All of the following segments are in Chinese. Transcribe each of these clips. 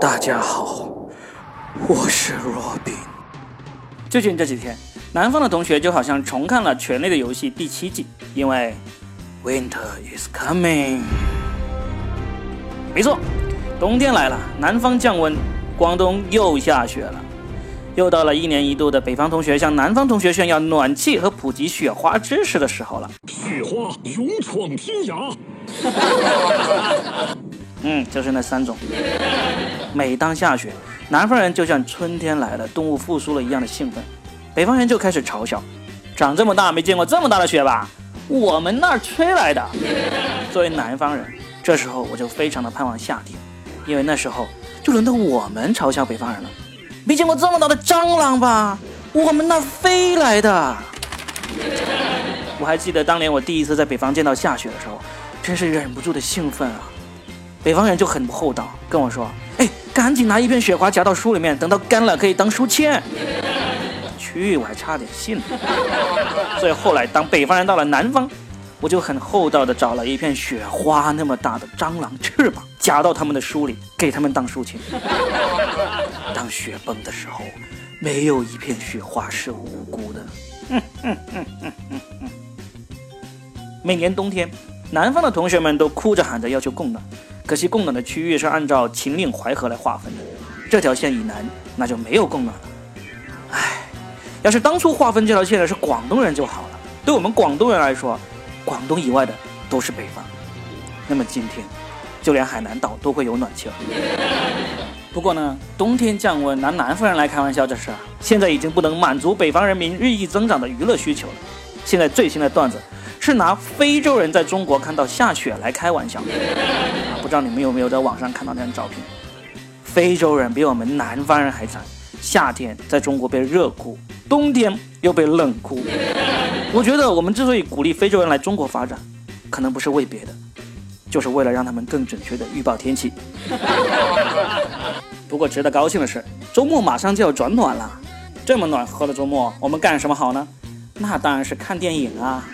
大家好，我是罗宾。最近这几天，南方的同学就好像重看了《权力的游戏》第七季，因为 Winter is coming。没错，冬天来了，南方降温，广东又下雪了，又到了一年一度的北方同学向南方同学炫耀暖气和普及雪花知识的时候了。雪花勇闯天涯。嗯，就是那三种。每当下雪，南方人就像春天来了，动物复苏了一样的兴奋；北方人就开始嘲笑：长这么大没见过这么大的雪吧？我们那儿吹来的。作为南方人，这时候我就非常的盼望夏天，因为那时候就轮到我们嘲笑北方人了：没见过这么大的蟑螂吧？我们那儿飞来的。我还记得当年我第一次在北方见到下雪的时候，真是忍不住的兴奋啊！北方人就很不厚道，跟我说：“哎，赶紧拿一片雪花夹到书里面，等到干了可以当书签。”去，我还差点信了。所以后来当北方人到了南方，我就很厚道的找了一片雪花那么大的蟑螂翅膀，夹到他们的书里，给他们当书签。当雪崩的时候，没有一片雪花是无辜的。每年冬天，南方的同学们都哭着喊着要求供暖。可惜供暖的区域是按照秦岭淮河来划分的，这条线以南那就没有供暖了。唉，要是当初划分这条线的是广东人就好了。对我们广东人来说，广东以外的都是北方。那么今天，就连海南岛都会有暖气了。不过呢，冬天降温拿南方人来开玩笑这事，现在已经不能满足北方人民日益增长的娱乐需求了。现在最新的段子是拿非洲人在中国看到下雪来开玩笑。不知道你们有没有在网上看到那张照片？非洲人比我们南方人还惨，夏天在中国被热哭，冬天又被冷哭。我觉得我们之所以鼓励非洲人来中国发展，可能不是为别的，就是为了让他们更准确的预报天气。不过值得高兴的是，周末马上就要转暖了。这么暖和的周末，我们干什么好呢？那当然是看电影啊！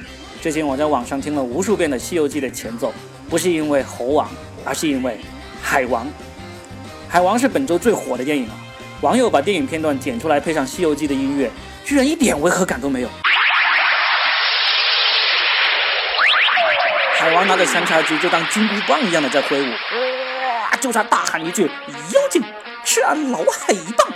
最近我在网上听了无数遍的《西游记》的前奏，不是因为猴王。而是因为《海王》，《海王》是本周最火的电影啊！网友把电影片段剪出来，配上《西游记》的音乐，居然一点违和感都没有。海王拿着三叉戟就当金箍棒一样的在挥舞，哇！就差大喊一句：“妖精，吃俺老海一棒！”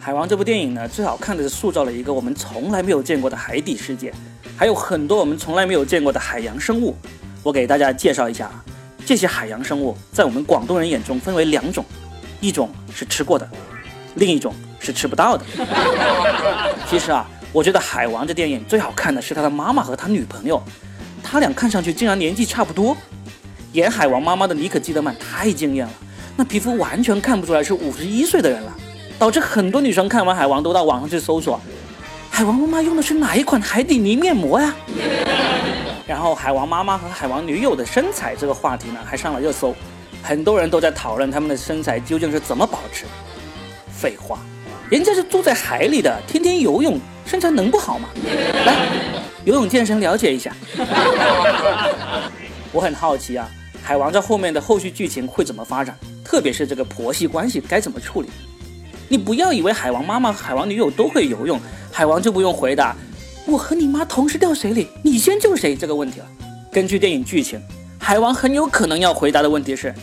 海王这部电影呢，最好看的是塑造了一个我们从来没有见过的海底世界，还有很多我们从来没有见过的海洋生物。我给大家介绍一下啊，这些海洋生物在我们广东人眼中分为两种，一种是吃过的，另一种是吃不到的。其实啊，我觉得《海王》这电影最好看的是他的妈妈和他女朋友，他俩看上去竟然年纪差不多。演海王妈妈的妮可基德曼太惊艳了，那皮肤完全看不出来是五十一岁的人了，导致很多女生看完《海王》都到网上去搜索，海王妈妈用的是哪一款海底泥面膜呀？然后海王妈妈和海王女友的身材这个话题呢，还上了热搜，很多人都在讨论他们的身材究竟是怎么保持。废话，人家是住在海里的，天天游泳，身材能不好吗？来，游泳健身了解一下。我很好奇啊，海王这后面的后续剧情会怎么发展？特别是这个婆媳关系该怎么处理？你不要以为海王妈妈和海王女友都会游泳，海王就不用回答。我和你妈同时掉水里，你先救谁？这个问题了。根据电影剧情，海王很有可能要回答的问题是：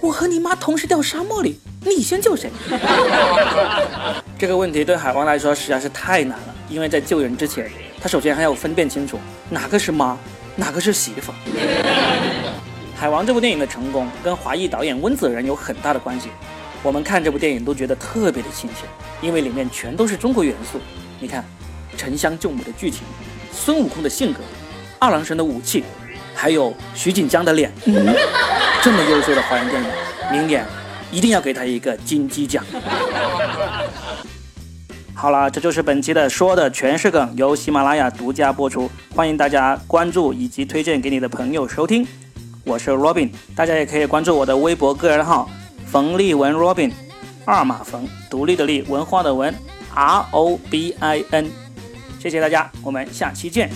我和你妈同时掉沙漠里，你先救谁？这个问题对海王来说实在是太难了，因为在救人之前，他首先还要分辨清楚哪个是妈，哪个是媳妇。海王这部电影的成功跟华裔导演温子仁有很大的关系。我们看这部电影都觉得特别的亲切，因为里面全都是中国元素。你看。沉香救母的剧情，孙悟空的性格，二郎神的武器，还有徐锦江的脸，这么优秀的华人电影，明年一定要给他一个金鸡奖。好了，这就是本期的说的全是梗，由喜马拉雅独家播出，欢迎大家关注以及推荐给你的朋友收听。我是 Robin，大家也可以关注我的微博个人号冯立文 Robin，二马冯，独立的立，文化的文，R O B I N。谢谢大家，我们下期见。